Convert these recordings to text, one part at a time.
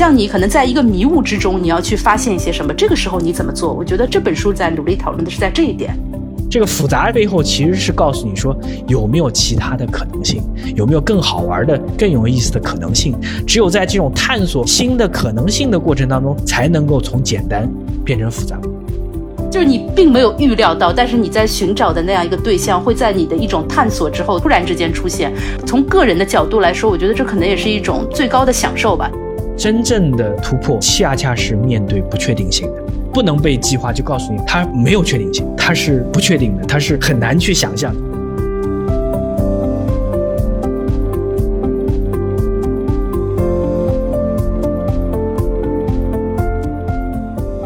像你可能在一个迷雾之中，你要去发现一些什么，这个时候你怎么做？我觉得这本书在努力讨论的是在这一点。这个复杂背后其实是告诉你说有没有其他的可能性，有没有更好玩的、更有意思的可能性。只有在这种探索新的可能性的过程当中，才能够从简单变成复杂。就是你并没有预料到，但是你在寻找的那样一个对象，会在你的一种探索之后突然之间出现。从个人的角度来说，我觉得这可能也是一种最高的享受吧。真正的突破，恰恰是面对不确定性的。不能被计划，就告诉你它没有确定性，它是不确定的，它是很难去想象。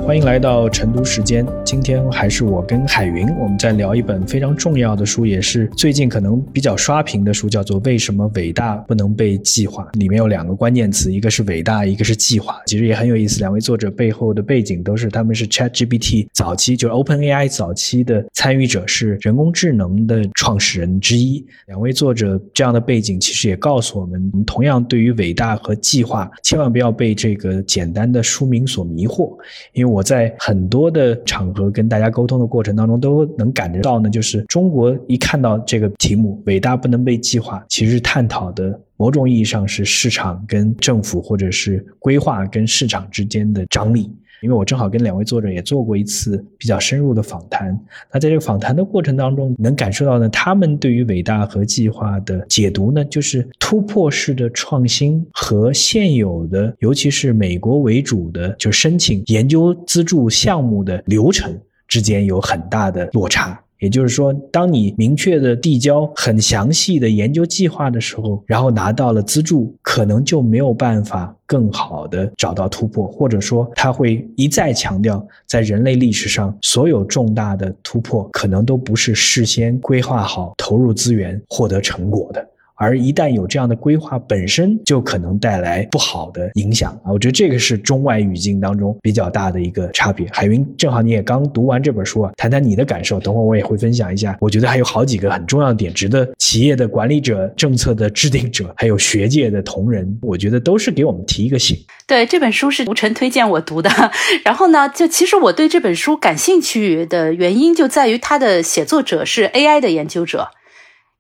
欢迎来到晨读时间。今天还是我跟海云，我们在聊一本非常重要的书，也是最近可能比较刷屏的书，叫做《为什么伟大不能被计划》。里面有两个关键词，一个是伟大，一个是计划。其实也很有意思。两位作者背后的背景都是他们是 ChatGPT 早期，就是 OpenAI 早期的参与者，是人工智能的创始人之一。两位作者这样的背景，其实也告诉我们，我们同样对于伟大和计划，千万不要被这个简单的书名所迷惑，因为我。在很多的场合跟大家沟通的过程当中，都能感觉到呢，就是中国一看到这个题目“伟大不能被计划”，其实探讨的某种意义上是市场跟政府或者是规划跟市场之间的张力。因为我正好跟两位作者也做过一次比较深入的访谈，那在这个访谈的过程当中，能感受到呢，他们对于伟大和计划的解读呢，就是突破式的创新和现有的，尤其是美国为主的，就申请研究资助项目的流程之间有很大的落差。也就是说，当你明确的递交很详细的研究计划的时候，然后拿到了资助，可能就没有办法更好的找到突破，或者说他会一再强调，在人类历史上所有重大的突破，可能都不是事先规划好、投入资源获得成果的。而一旦有这样的规划，本身就可能带来不好的影响啊！我觉得这个是中外语境当中比较大的一个差别。海云，正好你也刚读完这本书啊，谈谈你的感受。等会儿我也会分享一下。我觉得还有好几个很重要的点，值得企业的管理者、政策的制定者，还有学界的同仁，我觉得都是给我们提一个醒。对，这本书是吴晨推荐我读的。然后呢，就其实我对这本书感兴趣的原因，就在于它的写作者是 AI 的研究者。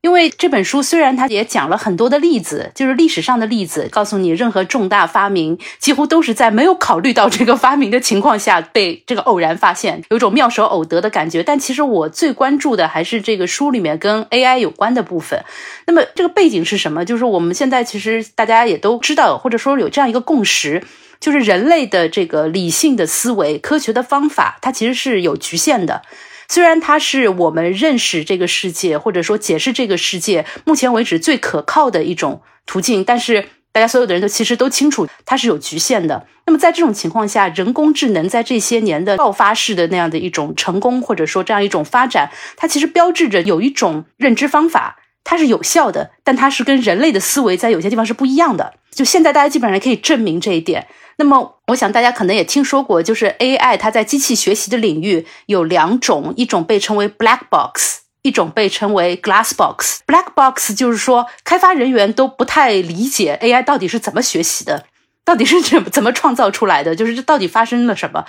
因为这本书虽然它也讲了很多的例子，就是历史上的例子，告诉你任何重大发明几乎都是在没有考虑到这个发明的情况下被这个偶然发现，有一种妙手偶得的感觉。但其实我最关注的还是这个书里面跟 AI 有关的部分。那么这个背景是什么？就是我们现在其实大家也都知道，或者说有这样一个共识，就是人类的这个理性的思维、科学的方法，它其实是有局限的。虽然它是我们认识这个世界，或者说解释这个世界目前为止最可靠的一种途径，但是大家所有的人都其实都清楚它是有局限的。那么在这种情况下，人工智能在这些年的爆发式的那样的一种成功，或者说这样一种发展，它其实标志着有一种认知方法，它是有效的，但它是跟人类的思维在有些地方是不一样的。就现在大家基本上可以证明这一点。那么，我想大家可能也听说过，就是 AI 它在机器学习的领域有两种，一种被称为 black box，一种被称为 glass box。black box 就是说，开发人员都不太理解 AI 到底是怎么学习的，到底是怎么怎么创造出来的，就是这到底发生了什么。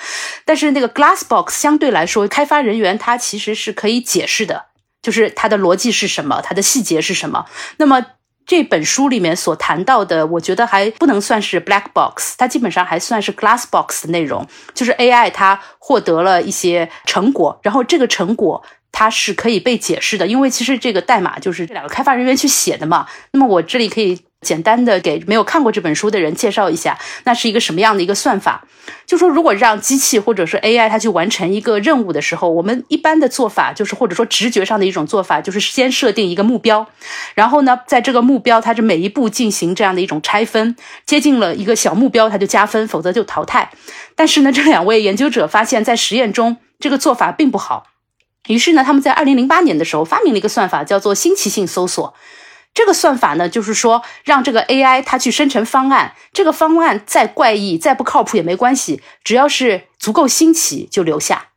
但是那个 glass box 相对来说，开发人员他其实是可以解释的，就是它的逻辑是什么，它的细节是什么。那么。这本书里面所谈到的，我觉得还不能算是 black box，它基本上还算是 glass box 的内容。就是 AI 它获得了一些成果，然后这个成果它是可以被解释的，因为其实这个代码就是这两个开发人员去写的嘛。那么我这里可以。简单的给没有看过这本书的人介绍一下，那是一个什么样的一个算法？就说如果让机器或者是 AI 它去完成一个任务的时候，我们一般的做法就是或者说直觉上的一种做法，就是先设定一个目标，然后呢，在这个目标它是每一步进行这样的一种拆分，接近了一个小目标它就加分，否则就淘汰。但是呢，这两位研究者发现，在实验中这个做法并不好，于是呢，他们在二零零八年的时候发明了一个算法，叫做新奇性搜索。这个算法呢，就是说让这个 AI 它去生成方案，这个方案再怪异、再不靠谱也没关系，只要是足够新奇就留下。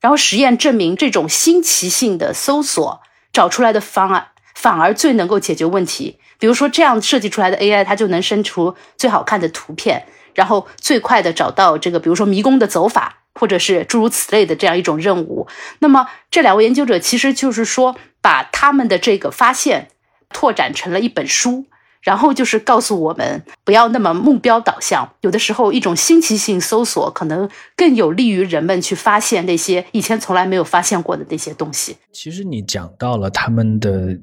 然后实验证明，这种新奇性的搜索找出来的方案反而最能够解决问题。比如说这样设计出来的 AI，它就能生出最好看的图片。然后最快的找到这个，比如说迷宫的走法，或者是诸如此类的这样一种任务。那么这两位研究者其实就是说，把他们的这个发现拓展成了一本书。然后就是告诉我们不要那么目标导向，有的时候一种新奇性搜索可能更有利于人们去发现那些以前从来没有发现过的那些东西。其实你讲到了他们的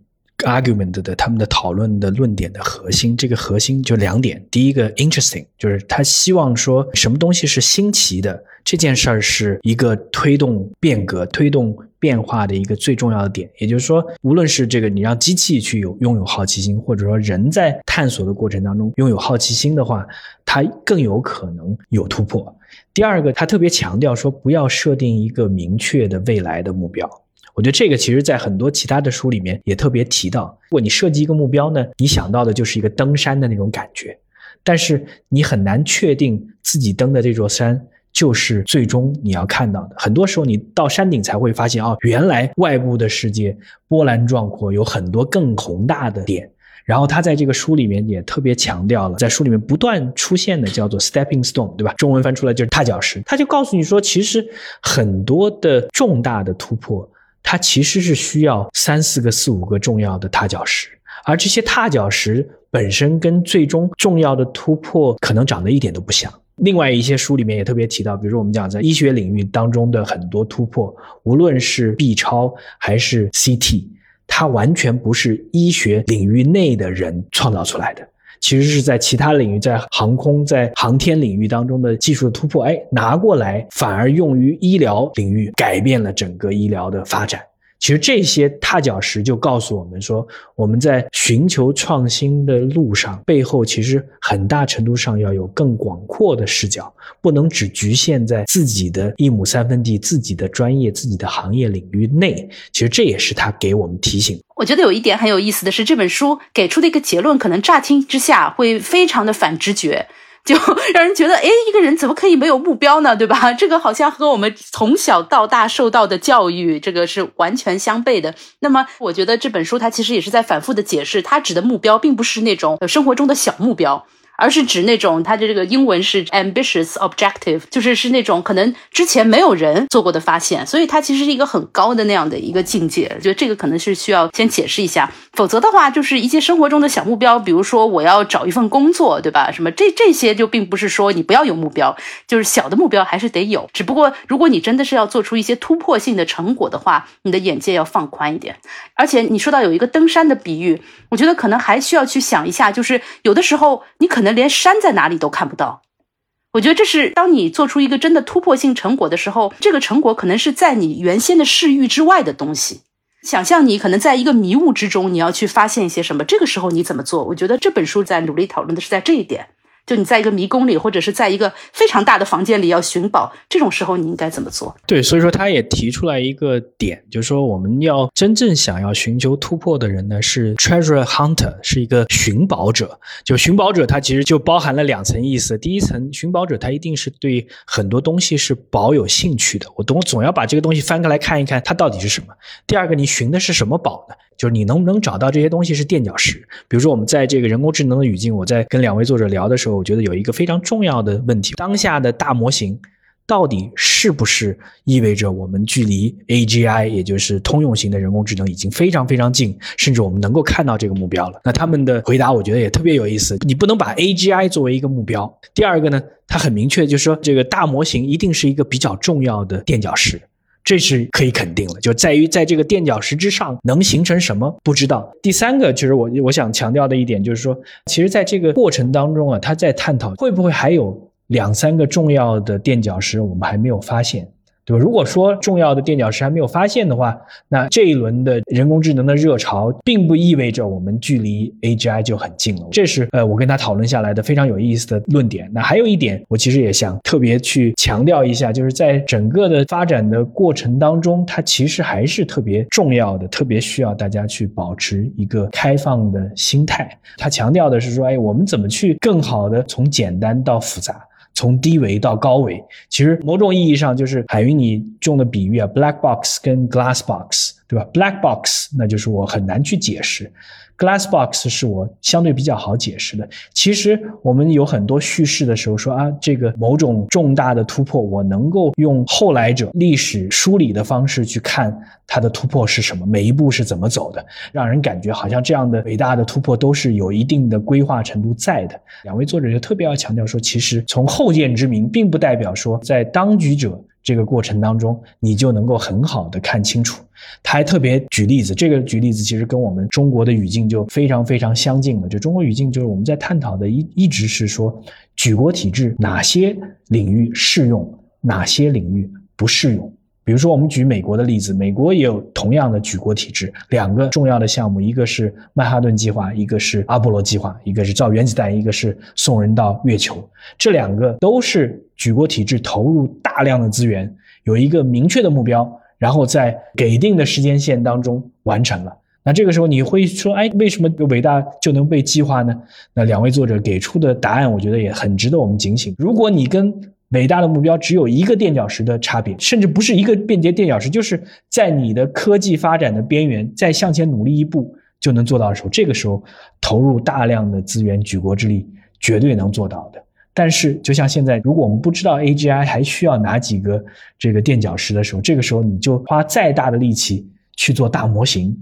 argument 的他们的讨论的论点的核心，这个核心就两点：第一个 interesting，就是他希望说什么东西是新奇的，这件事儿是一个推动变革、推动。变化的一个最重要的点，也就是说，无论是这个你让机器去有拥有好奇心，或者说人在探索的过程当中拥有好奇心的话，它更有可能有突破。第二个，他特别强调说，不要设定一个明确的未来的目标。我觉得这个其实在很多其他的书里面也特别提到。如果你设计一个目标呢，你想到的就是一个登山的那种感觉，但是你很难确定自己登的这座山。就是最终你要看到的。很多时候，你到山顶才会发现，哦，原来外部的世界波澜壮阔，有很多更宏大的点。然后他在这个书里面也特别强调了，在书里面不断出现的叫做 stepping stone，对吧？中文翻出来就是踏脚石。他就告诉你说，其实很多的重大的突破，它其实是需要三四个、四五个重要的踏脚石，而这些踏脚石本身跟最终重要的突破可能长得一点都不像。另外一些书里面也特别提到，比如说我们讲在医学领域当中的很多突破，无论是 B 超还是 CT，它完全不是医学领域内的人创造出来的，其实是在其他领域，在航空、在航天领域当中的技术突破，哎，拿过来反而用于医疗领域，改变了整个医疗的发展。其实这些踏脚石就告诉我们说，我们在寻求创新的路上，背后其实很大程度上要有更广阔的视角，不能只局限在自己的一亩三分地、自己的专业、自己的行业领域内。其实这也是他给我们提醒。我觉得有一点很有意思的是，这本书给出的一个结论，可能乍听之下会非常的反直觉。就 让人觉得，哎，一个人怎么可以没有目标呢？对吧？这个好像和我们从小到大受到的教育，这个是完全相悖的。那么，我觉得这本书它其实也是在反复的解释，它指的目标并不是那种生活中的小目标。而是指那种，它的这个英文是 ambitious objective，就是是那种可能之前没有人做过的发现，所以它其实是一个很高的那样的一个境界。就这个可能是需要先解释一下，否则的话就是一些生活中的小目标，比如说我要找一份工作，对吧？什么这这些就并不是说你不要有目标，就是小的目标还是得有。只不过如果你真的是要做出一些突破性的成果的话，你的眼界要放宽一点。而且你说到有一个登山的比喻，我觉得可能还需要去想一下，就是有的时候你可。能连山在哪里都看不到，我觉得这是当你做出一个真的突破性成果的时候，这个成果可能是在你原先的视域之外的东西。想象你可能在一个迷雾之中，你要去发现一些什么，这个时候你怎么做？我觉得这本书在努力讨论的是在这一点。就你在一个迷宫里，或者是在一个非常大的房间里要寻宝，这种时候你应该怎么做？对，所以说他也提出来一个点，就是说我们要真正想要寻求突破的人呢，是 treasure hunter，是一个寻宝者。就寻宝者，他其实就包含了两层意思。第一层，寻宝者他一定是对很多东西是保有兴趣的，我总总要把这个东西翻开来看一看，它到底是什么。第二个，你寻的是什么宝呢？就是你能不能找到这些东西是垫脚石？比如说，我们在这个人工智能的语境，我在跟两位作者聊的时候，我觉得有一个非常重要的问题：当下的大模型到底是不是意味着我们距离 AGI，也就是通用型的人工智能已经非常非常近，甚至我们能够看到这个目标了？那他们的回答我觉得也特别有意思。你不能把 AGI 作为一个目标。第二个呢，它很明确，就是说这个大模型一定是一个比较重要的垫脚石。这是可以肯定的，就在于在这个垫脚石之上能形成什么不知道。第三个就是我我想强调的一点，就是说，其实在这个过程当中啊，他在探讨会不会还有两三个重要的垫脚石，我们还没有发现。对吧？如果说重要的垫脚石还没有发现的话，那这一轮的人工智能的热潮，并不意味着我们距离 AGI 就很近了。这是呃，我跟他讨论下来的非常有意思的论点。那还有一点，我其实也想特别去强调一下，就是在整个的发展的过程当中，它其实还是特别重要的，特别需要大家去保持一个开放的心态。他强调的是说，哎，我们怎么去更好的从简单到复杂。从低维到高维，其实某种意义上就是海云你用的比喻啊，black box 跟 glass box。对吧？Black box 那就是我很难去解释，Glass box 是我相对比较好解释的。其实我们有很多叙事的时候说啊，这个某种重大的突破，我能够用后来者历史梳理的方式去看它的突破是什么，每一步是怎么走的，让人感觉好像这样的伟大的突破都是有一定的规划程度在的。两位作者就特别要强调说，其实从后见之明，并不代表说在当局者。这个过程当中，你就能够很好的看清楚。他还特别举例子，这个举例子其实跟我们中国的语境就非常非常相近了。就中国语境，就是我们在探讨的一一直是说，举国体制哪些领域适用，哪些领域不适用。比如说，我们举美国的例子，美国也有同样的举国体制，两个重要的项目，一个是曼哈顿计划，一个是阿波罗计划，一个是造原子弹，一个是送人到月球。这两个都是举国体制投入大量的资源，有一个明确的目标，然后在给定的时间线当中完成了。那这个时候你会说，哎，为什么伟大就能被计划呢？那两位作者给出的答案，我觉得也很值得我们警醒。如果你跟伟大的目标只有一个垫脚石的差别，甚至不是一个便捷垫脚石，就是在你的科技发展的边缘再向前努力一步就能做到的时候，这个时候投入大量的资源、举国之力，绝对能做到的。但是，就像现在，如果我们不知道 AGI 还需要哪几个这个垫脚石的时候，这个时候你就花再大的力气去做大模型，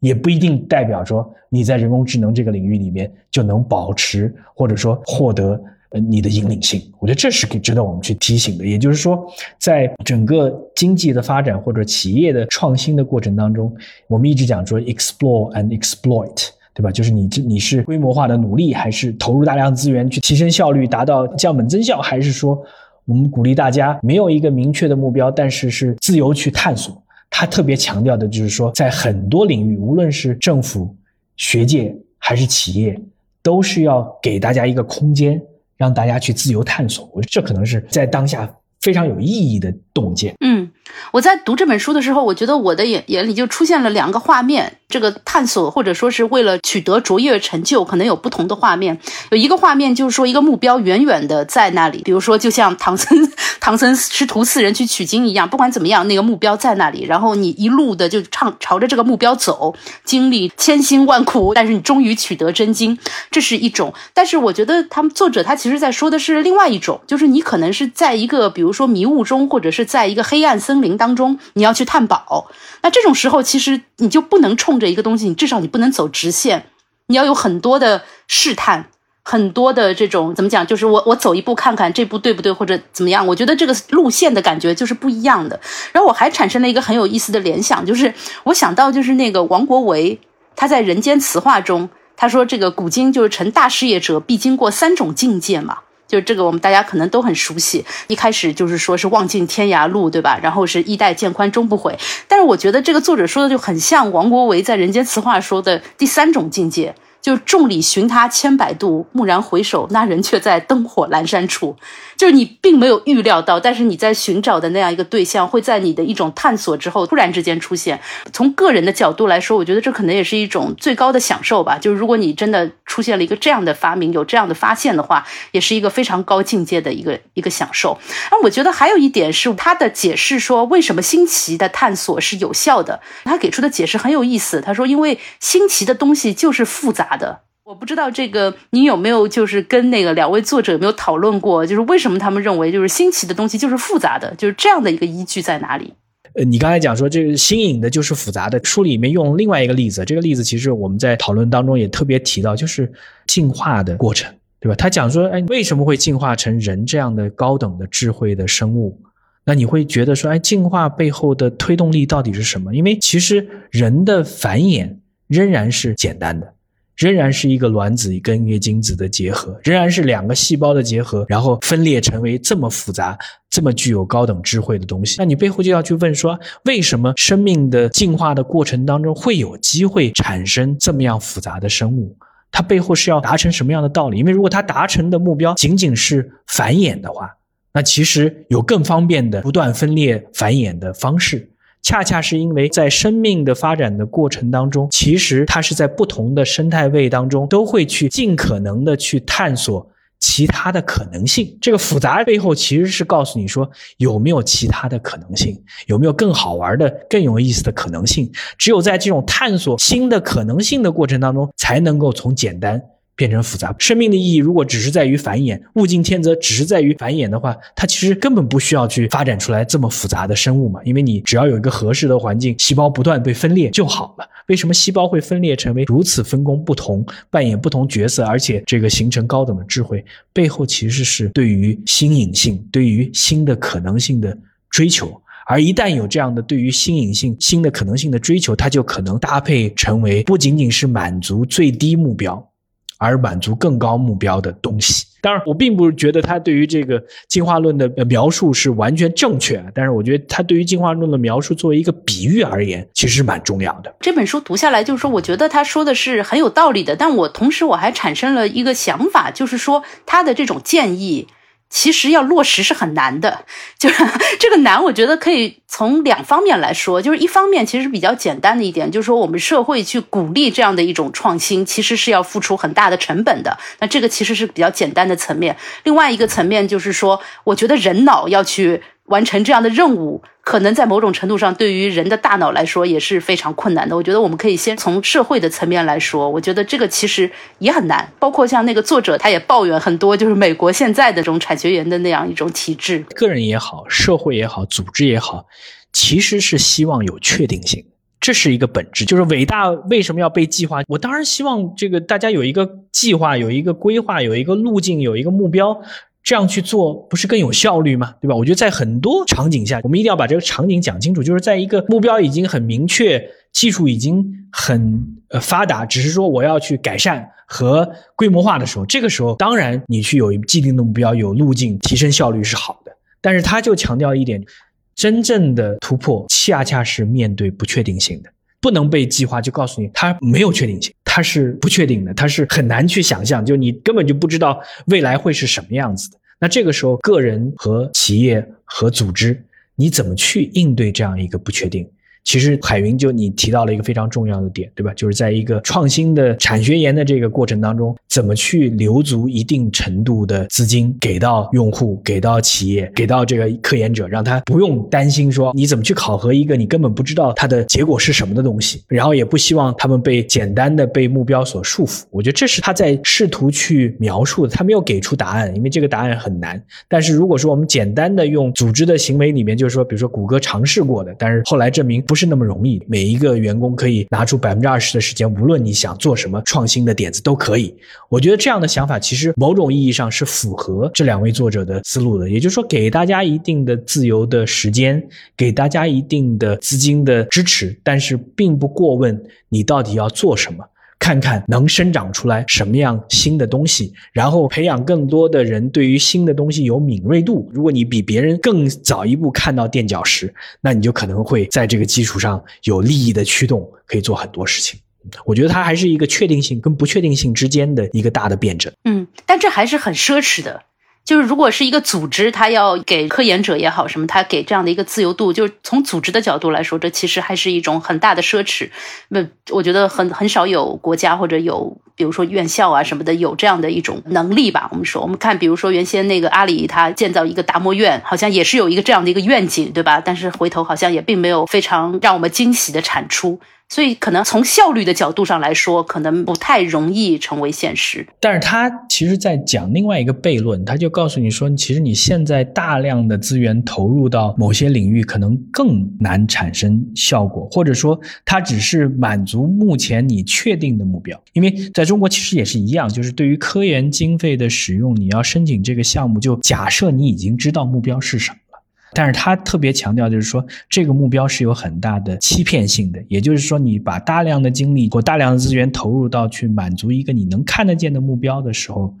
也不一定代表说你在人工智能这个领域里面就能保持或者说获得。呃，你的引领性，我觉得这是可值得我们去提醒的。也就是说，在整个经济的发展或者企业的创新的过程当中，我们一直讲说 explore and exploit，对吧？就是你这你是规模化的努力，还是投入大量资源去提升效率，达到降本增效，还是说我们鼓励大家没有一个明确的目标，但是是自由去探索？他特别强调的就是说，在很多领域，无论是政府、学界还是企业，都是要给大家一个空间。让大家去自由探索，我觉得这可能是在当下非常有意义的洞见。嗯。我在读这本书的时候，我觉得我的眼眼里就出现了两个画面。这个探索或者说是为了取得卓越成就，可能有不同的画面。有一个画面就是说，一个目标远远的在那里，比如说就像唐僧 唐僧师徒四人去取经一样，不管怎么样，那个目标在那里。然后你一路的就唱朝着这个目标走，经历千辛万苦，但是你终于取得真经，这是一种。但是我觉得他们作者他其实在说的是另外一种，就是你可能是在一个比如说迷雾中，或者是在一个黑暗森。林当中，你要去探宝，那这种时候其实你就不能冲着一个东西，你至少你不能走直线，你要有很多的试探，很多的这种怎么讲，就是我我走一步看看这步对不对或者怎么样，我觉得这个路线的感觉就是不一样的。然后我还产生了一个很有意思的联想，就是我想到就是那个王国维他在《人间词话》中他说，这个古今就是成大事业者必经过三种境界嘛。就这个，我们大家可能都很熟悉。一开始就是说是望尽天涯路，对吧？然后是衣带渐宽终不悔。但是我觉得这个作者说的就很像王国维在《人间词话》说的第三种境界。就众里寻他千百度，蓦然回首，那人却在灯火阑珊处。就是你并没有预料到，但是你在寻找的那样一个对象，会在你的一种探索之后突然之间出现。从个人的角度来说，我觉得这可能也是一种最高的享受吧。就是如果你真的出现了一个这样的发明，有这样的发现的话，也是一个非常高境界的一个一个享受。那我觉得还有一点是他的解释说，为什么新奇的探索是有效的？他给出的解释很有意思。他说，因为新奇的东西就是复杂。的，我不知道这个你有没有就是跟那个两位作者有没有讨论过，就是为什么他们认为就是新奇的东西就是复杂的，就是这样的一个依据在哪里？呃，你刚才讲说这个新颖的就是复杂的，书里面用另外一个例子，这个例子其实我们在讨论当中也特别提到，就是进化的过程，对吧？他讲说，哎，为什么会进化成人这样的高等的智慧的生物？那你会觉得说，哎，进化背后的推动力到底是什么？因为其实人的繁衍仍然是简单的。仍然是一个卵子跟一个精子的结合，仍然是两个细胞的结合，然后分裂成为这么复杂、这么具有高等智慧的东西。那你背后就要去问说，为什么生命的进化的过程当中会有机会产生这么样复杂的生物？它背后是要达成什么样的道理？因为如果它达成的目标仅仅是繁衍的话，那其实有更方便的不断分裂繁衍的方式。恰恰是因为在生命的发展的过程当中，其实它是在不同的生态位当中都会去尽可能的去探索其他的可能性。这个复杂背后其实是告诉你说有没有其他的可能性，有没有更好玩的、更有意思的可能性。只有在这种探索新的可能性的过程当中，才能够从简单。变成复杂，生命的意义如果只是在于繁衍，物竞天择只是在于繁衍的话，它其实根本不需要去发展出来这么复杂的生物嘛，因为你只要有一个合适的环境，细胞不断被分裂就好了。为什么细胞会分裂成为如此分工不同、扮演不同角色，而且这个形成高等的智慧？背后其实是对于新颖性、对于新的可能性的追求。而一旦有这样的对于新颖性、新的可能性的追求，它就可能搭配成为不仅仅是满足最低目标。而满足更高目标的东西。当然，我并不觉得他对于这个进化论的描述是完全正确，但是我觉得他对于进化论的描述作为一个比喻而言，其实蛮重要的。这本书读下来，就是说，我觉得他说的是很有道理的。但我同时我还产生了一个想法，就是说他的这种建议。其实要落实是很难的，就是这个难，我觉得可以从两方面来说。就是一方面，其实比较简单的一点，就是说我们社会去鼓励这样的一种创新，其实是要付出很大的成本的。那这个其实是比较简单的层面。另外一个层面就是说，我觉得人脑要去。完成这样的任务，可能在某种程度上对于人的大脑来说也是非常困难的。我觉得我们可以先从社会的层面来说，我觉得这个其实也很难。包括像那个作者，他也抱怨很多，就是美国现在的这种产学研的那样一种体制，个人也好，社会也好，组织也好，其实是希望有确定性，这是一个本质。就是伟大为什么要被计划？我当然希望这个大家有一个计划，有一个规划，有一个路径，有一个目标。这样去做不是更有效率吗？对吧？我觉得在很多场景下，我们一定要把这个场景讲清楚。就是在一个目标已经很明确、技术已经很呃发达，只是说我要去改善和规模化的时候，这个时候当然你去有既定的目标、有路径，提升效率是好的。但是他就强调一点，真正的突破恰恰是面对不确定性的。不能被计划，就告诉你它没有确定性，它是不确定的，它是很难去想象，就你根本就不知道未来会是什么样子的。那这个时候，个人和企业和组织，你怎么去应对这样一个不确定？其实海云就你提到了一个非常重要的点，对吧？就是在一个创新的产学研的这个过程当中，怎么去留足一定程度的资金给到用户、给到企业、给到这个科研者，让他不用担心说你怎么去考核一个你根本不知道它的结果是什么的东西，然后也不希望他们被简单的被目标所束缚。我觉得这是他在试图去描述的，他没有给出答案，因为这个答案很难。但是如果说我们简单的用组织的行为里面，就是说，比如说谷歌尝试过的，但是后来证明。不是那么容易，每一个员工可以拿出百分之二十的时间，无论你想做什么创新的点子都可以。我觉得这样的想法其实某种意义上是符合这两位作者的思路的，也就是说，给大家一定的自由的时间，给大家一定的资金的支持，但是并不过问你到底要做什么。看看能生长出来什么样新的东西，然后培养更多的人对于新的东西有敏锐度。如果你比别人更早一步看到垫脚石，那你就可能会在这个基础上有利益的驱动，可以做很多事情。我觉得它还是一个确定性跟不确定性之间的一个大的辩证。嗯，但这还是很奢侈的。就是如果是一个组织，他要给科研者也好什么，他给这样的一个自由度，就是从组织的角度来说，这其实还是一种很大的奢侈。那我觉得很很少有国家或者有，比如说院校啊什么的有这样的一种能力吧。我们说，我们看，比如说原先那个阿里，它建造一个达摩院，好像也是有一个这样的一个愿景，对吧？但是回头好像也并没有非常让我们惊喜的产出。所以，可能从效率的角度上来说，可能不太容易成为现实。但是他其实，在讲另外一个悖论，他就告诉你说，其实你现在大量的资源投入到某些领域，可能更难产生效果，或者说，它只是满足目前你确定的目标。因为在中国，其实也是一样，就是对于科研经费的使用，你要申请这个项目，就假设你已经知道目标是什么。但是他特别强调，就是说这个目标是有很大的欺骗性的，也就是说，你把大量的精力或大量的资源投入到去满足一个你能看得见的目标的时候，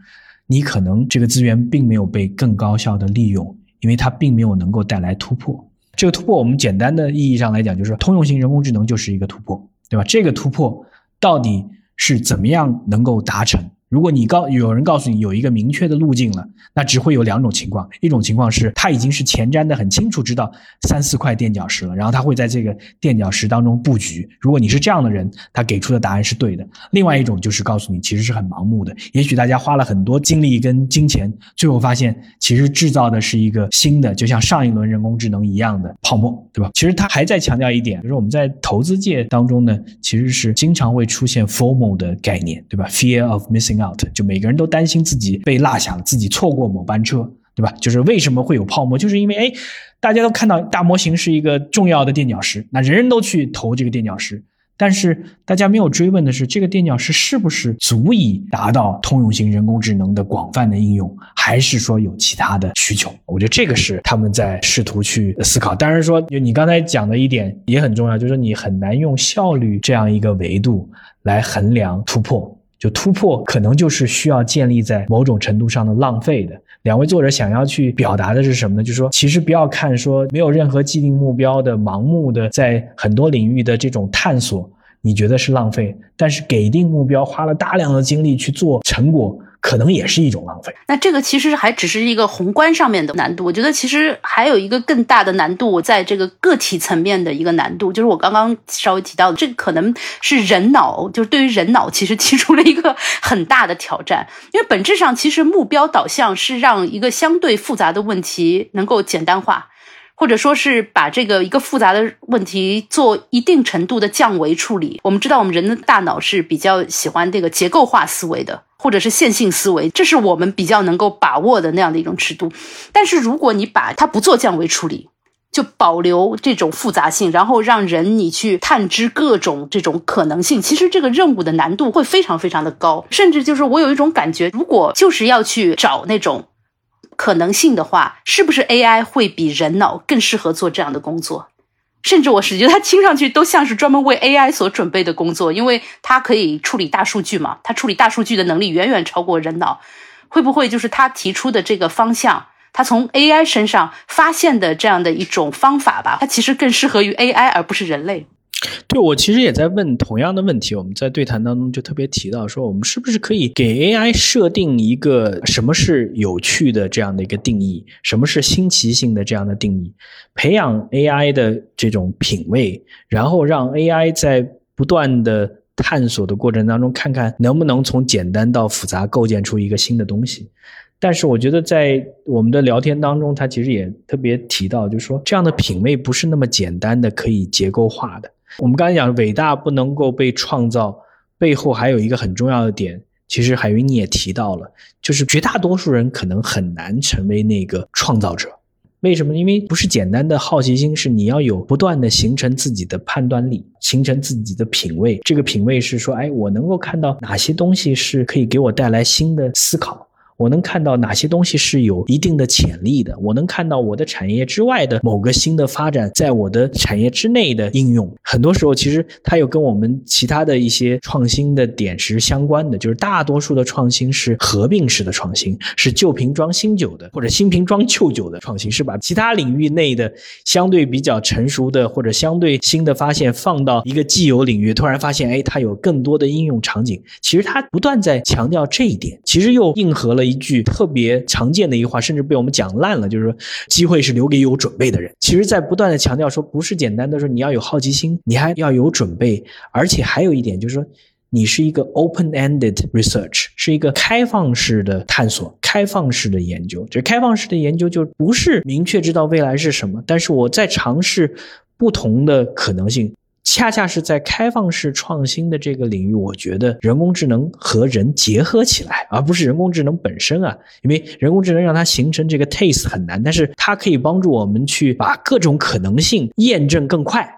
你可能这个资源并没有被更高效的利用，因为它并没有能够带来突破。这个突破，我们简单的意义上来讲，就是通用型人工智能就是一个突破，对吧？这个突破到底是怎么样能够达成？如果你告有人告诉你有一个明确的路径了，那只会有两种情况：一种情况是他已经是前瞻的很清楚，知道三四块垫脚石了，然后他会在这个垫脚石当中布局。如果你是这样的人，他给出的答案是对的。另外一种就是告诉你其实是很盲目的，也许大家花了很多精力跟金钱，最后发现其实制造的是一个新的，就像上一轮人工智能一样的泡沫，对吧？其实他还在强调一点，就是我们在投资界当中呢，其实是经常会出现 formal 的概念，对吧？Fear of missing out，就每个人都担心自己被落下了，自己错过某班车，对吧？就是为什么会有泡沫，就是因为哎，大家都看到大模型是一个重要的垫脚石，那人人都去投这个垫脚石。但是大家没有追问的是，这个垫脚石是不是足以达到通用型人工智能的广泛的应用，还是说有其他的需求？我觉得这个是他们在试图去思考。当然说，就你刚才讲的一点也很重要，就是你很难用效率这样一个维度来衡量突破。就突破可能就是需要建立在某种程度上的浪费的。两位作者想要去表达的是什么呢？就是说，其实不要看说没有任何既定目标的盲目的在很多领域的这种探索，你觉得是浪费；但是给定目标，花了大量的精力去做成果。可能也是一种浪费。那这个其实还只是一个宏观上面的难度。我觉得其实还有一个更大的难度，在这个个体层面的一个难度，就是我刚刚稍微提到的，这可能是人脑，就是对于人脑其实提出了一个很大的挑战。因为本质上，其实目标导向是让一个相对复杂的问题能够简单化，或者说是把这个一个复杂的问题做一定程度的降维处理。我们知道，我们人的大脑是比较喜欢这个结构化思维的。或者是线性思维，这是我们比较能够把握的那样的一种尺度。但是如果你把它不做降维处理，就保留这种复杂性，然后让人你去探知各种这种可能性，其实这个任务的难度会非常非常的高。甚至就是我有一种感觉，如果就是要去找那种可能性的话，是不是 AI 会比人脑更适合做这样的工作？甚至我是觉得它听上去都像是专门为 AI 所准备的工作，因为它可以处理大数据嘛，它处理大数据的能力远远超过人脑。会不会就是他提出的这个方向，他从 AI 身上发现的这样的一种方法吧？它其实更适合于 AI 而不是人类。对，我其实也在问同样的问题。我们在对谈当中就特别提到说，我们是不是可以给 AI 设定一个什么是有趣的这样的一个定义，什么是新奇性的这样的定义，培养 AI 的这种品味，然后让 AI 在不断的探索的过程当中，看看能不能从简单到复杂构建出一个新的东西。但是我觉得在我们的聊天当中，他其实也特别提到，就是说这样的品味不是那么简单的可以结构化的。我们刚才讲伟大不能够被创造，背后还有一个很重要的点，其实海云你也提到了，就是绝大多数人可能很难成为那个创造者。为什么？因为不是简单的好奇心，是你要有不断的形成自己的判断力，形成自己的品味。这个品味是说，哎，我能够看到哪些东西是可以给我带来新的思考。我能看到哪些东西是有一定的潜力的？我能看到我的产业之外的某个新的发展，在我的产业之内的应用。很多时候，其实它有跟我们其他的一些创新的点是相关的。就是大多数的创新是合并式的创新，是旧瓶装新酒的，或者新瓶装旧酒的创新，是把其他领域内的相对比较成熟的或者相对新的发现放到一个既有领域，突然发现，哎，它有更多的应用场景。其实它不断在强调这一点，其实又应和了。一句特别常见的一句话，甚至被我们讲烂了，就是说机会是留给有准备的人。其实，在不断的强调说，不是简单的说你要有好奇心，你还要有准备，而且还有一点就是说，你是一个 open-ended research，是一个开放式的探索、开放式的研究。这开放式的研究就不是明确知道未来是什么，但是我在尝试不同的可能性。恰恰是在开放式创新的这个领域，我觉得人工智能和人结合起来，而不是人工智能本身啊。因为人工智能让它形成这个 taste 很难，但是它可以帮助我们去把各种可能性验证更快。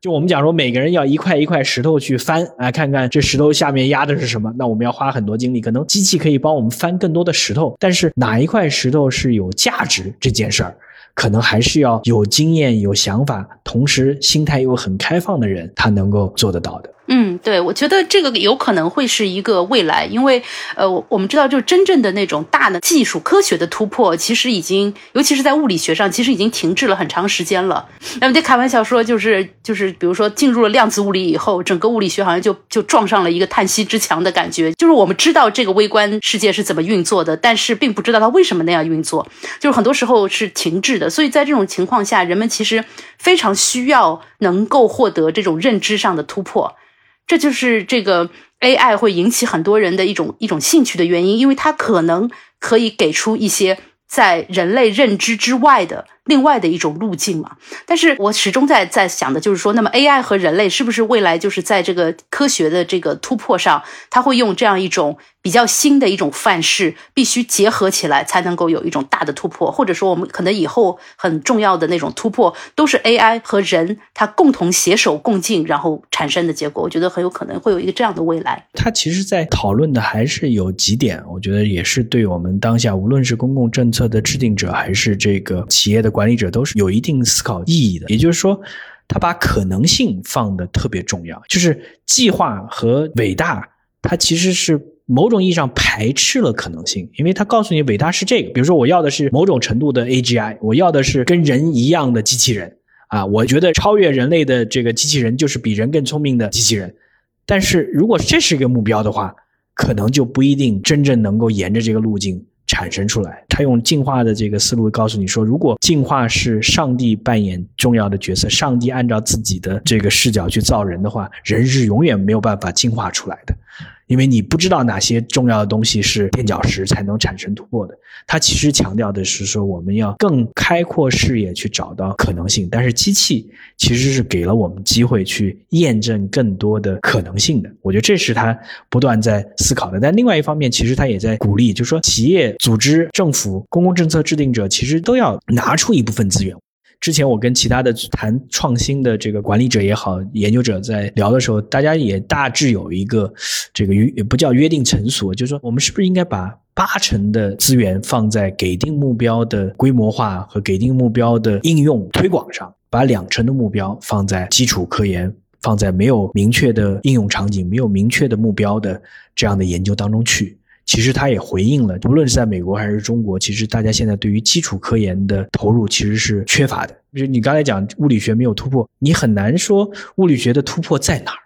就我们讲说，每个人要一块一块石头去翻啊，看看这石头下面压的是什么，那我们要花很多精力。可能机器可以帮我们翻更多的石头，但是哪一块石头是有价值这件事儿。可能还是要有经验、有想法，同时心态又很开放的人，他能够做得到的。嗯，对，我觉得这个有可能会是一个未来，因为呃，我们知道，就真正的那种大的技术科学的突破，其实已经，尤其是在物理学上，其实已经停滞了很长时间了。那么得开玩笑说，就是就是，比如说进入了量子物理以后，整个物理学好像就就撞上了一个叹息之墙的感觉。就是我们知道这个微观世界是怎么运作的，但是并不知道它为什么那样运作，就是很多时候是停滞的。所以在这种情况下，人们其实非常需要能够获得这种认知上的突破。这就是这个 AI 会引起很多人的一种一种兴趣的原因，因为它可能可以给出一些在人类认知之外的。另外的一种路径嘛，但是我始终在在想的就是说，那么 AI 和人类是不是未来就是在这个科学的这个突破上，它会用这样一种比较新的一种范式，必须结合起来才能够有一种大的突破，或者说我们可能以后很重要的那种突破都是 AI 和人它共同携手共进，然后产生的结果。我觉得很有可能会有一个这样的未来。他其实在讨论的还是有几点，我觉得也是对我们当下无论是公共政策的制定者，还是这个企业的。管管理者都是有一定思考意义的，也就是说，他把可能性放的特别重要。就是计划和伟大，它其实是某种意义上排斥了可能性，因为他告诉你伟大是这个，比如说我要的是某种程度的 AGI，我要的是跟人一样的机器人啊，我觉得超越人类的这个机器人就是比人更聪明的机器人。但是如果这是一个目标的话，可能就不一定真正能够沿着这个路径。产生出来，他用进化的这个思路告诉你说，如果进化是上帝扮演重要的角色，上帝按照自己的这个视角去造人的话，人是永远没有办法进化出来的。因为你不知道哪些重要的东西是垫脚石才能产生突破的。它其实强调的是说，我们要更开阔视野去找到可能性。但是机器其实是给了我们机会去验证更多的可能性的。我觉得这是他不断在思考的。但另外一方面，其实他也在鼓励，就是说企业、组织、政府、公共政策制定者其实都要拿出一部分资源。之前我跟其他的谈创新的这个管理者也好，研究者在聊的时候，大家也大致有一个这个约也不叫约定成俗，就是说我们是不是应该把八成的资源放在给定目标的规模化和给定目标的应用推广上，把两成的目标放在基础科研，放在没有明确的应用场景、没有明确的目标的这样的研究当中去。其实他也回应了，无论是在美国还是中国，其实大家现在对于基础科研的投入其实是缺乏的。就是你刚才讲物理学没有突破，你很难说物理学的突破在哪儿，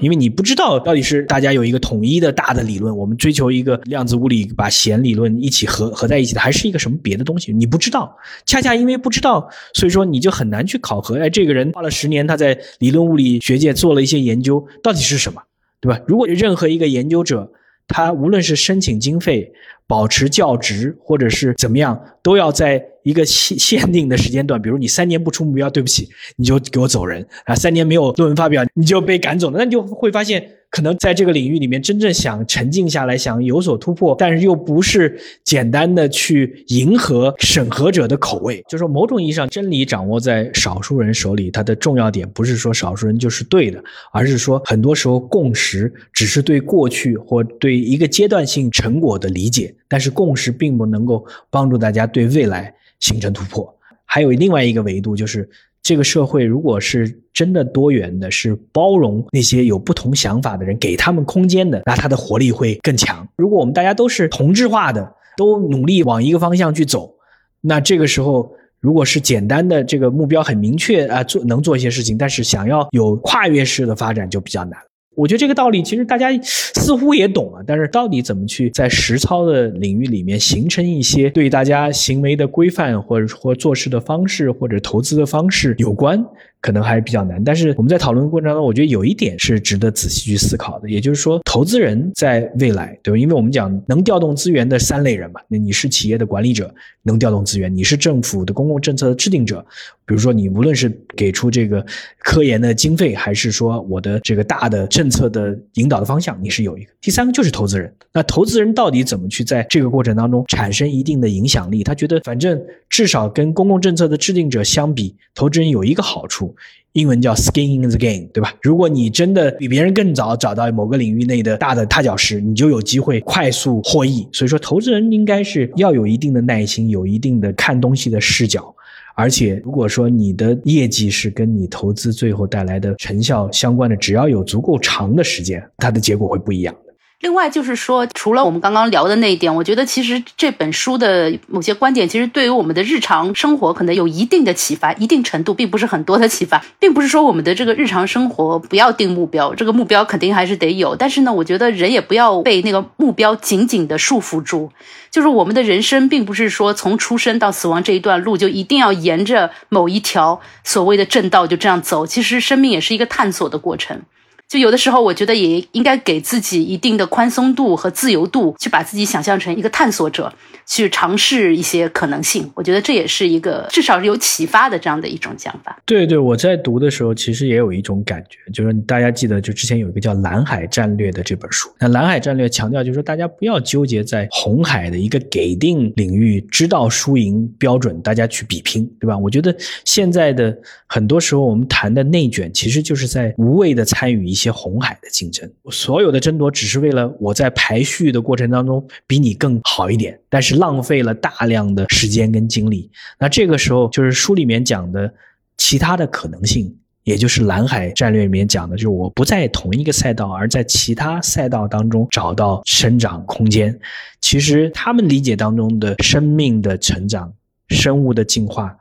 因为你不知道到底是大家有一个统一的大的理论，我们追求一个量子物理把弦理论一起合合在一起的，还是一个什么别的东西，你不知道。恰恰因为不知道，所以说你就很难去考核。哎，这个人花了十年，他在理论物理学界做了一些研究，到底是什么，对吧？如果任何一个研究者，他无论是申请经费、保持教职，或者是怎么样，都要在一个限限定的时间段，比如你三年不出目标，对不起，你就给我走人啊！三年没有论文发表，你就被赶走了，那你就会发现。可能在这个领域里面，真正想沉静下来、想有所突破，但是又不是简单的去迎合审核者的口味。就是说，某种意义上，真理掌握在少数人手里，它的重要点不是说少数人就是对的，而是说很多时候共识只是对过去或对一个阶段性成果的理解，但是共识并不能够帮助大家对未来形成突破。还有另外一个维度就是。这个社会如果是真的多元的，是包容那些有不同想法的人，给他们空间的，那它的活力会更强。如果我们大家都是同质化的，都努力往一个方向去走，那这个时候，如果是简单的这个目标很明确啊，做能做一些事情，但是想要有跨越式的发展就比较难。我觉得这个道理其实大家似乎也懂了，但是到底怎么去在实操的领域里面形成一些对大家行为的规范，或者或做事的方式，或者投资的方式有关？可能还是比较难，但是我们在讨论过程当中，我觉得有一点是值得仔细去思考的，也就是说，投资人在未来，对吧？因为我们讲能调动资源的三类人嘛，那你是企业的管理者，能调动资源；你是政府的公共政策的制定者，比如说你无论是给出这个科研的经费，还是说我的这个大的政策的引导的方向，你是有一个。第三个就是投资人，那投资人到底怎么去在这个过程当中产生一定的影响力？他觉得反正至少跟公共政策的制定者相比，投资人有一个好处。英文叫 skin in the game，对吧？如果你真的比别人更早找到某个领域内的大的踏脚石，你就有机会快速获益。所以说，投资人应该是要有一定的耐心，有一定的看东西的视角。而且，如果说你的业绩是跟你投资最后带来的成效相关的，只要有足够长的时间，它的结果会不一样。另外就是说，除了我们刚刚聊的那一点，我觉得其实这本书的某些观点，其实对于我们的日常生活可能有一定的启发，一定程度并不是很多的启发，并不是说我们的这个日常生活不要定目标，这个目标肯定还是得有，但是呢，我觉得人也不要被那个目标紧紧的束缚住，就是我们的人生并不是说从出生到死亡这一段路就一定要沿着某一条所谓的正道就这样走，其实生命也是一个探索的过程。就有的时候，我觉得也应该给自己一定的宽松度和自由度，去把自己想象成一个探索者，去尝试一些可能性。我觉得这也是一个至少是有启发的这样的一种讲法。对对，我在读的时候，其实也有一种感觉，就是大家记得，就之前有一个叫《蓝海战略》的这本书。那《蓝海战略》强调就是说，大家不要纠结在红海的一个给定领域，知道输赢标准，大家去比拼，对吧？我觉得现在的很多时候，我们谈的内卷，其实就是在无谓的参与一。些红海的竞争，所有的争夺只是为了我在排序的过程当中比你更好一点，但是浪费了大量的时间跟精力。那这个时候就是书里面讲的其他的可能性，也就是蓝海战略里面讲的，就是我不在同一个赛道，而在其他赛道当中找到生长空间。其实他们理解当中的生命的成长、生物的进化，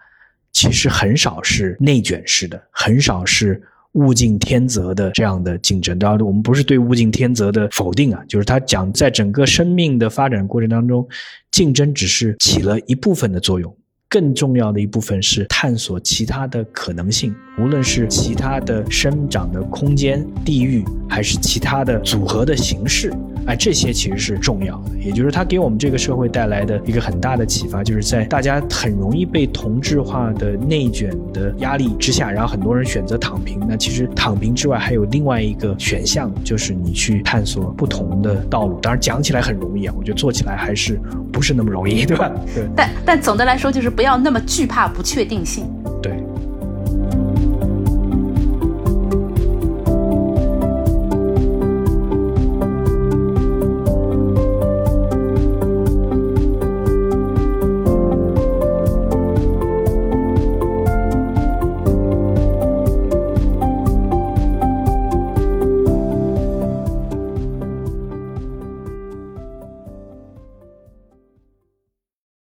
其实很少是内卷式的，很少是。物竞天择的这样的竞争，当然我们不是对物竞天择的否定啊，就是他讲在整个生命的发展过程当中，竞争只是起了一部分的作用，更重要的一部分是探索其他的可能性，无论是其他的生长的空间、地域，还是其他的组合的形式。哎，这些其实是重要的，也就是它给我们这个社会带来的一个很大的启发，就是在大家很容易被同质化的内卷的压力之下，然后很多人选择躺平。那其实躺平之外还有另外一个选项，就是你去探索不同的道路。当然讲起来很容易啊，我觉得做起来还是不是那么容易，对吧？对。但但总的来说，就是不要那么惧怕不确定性。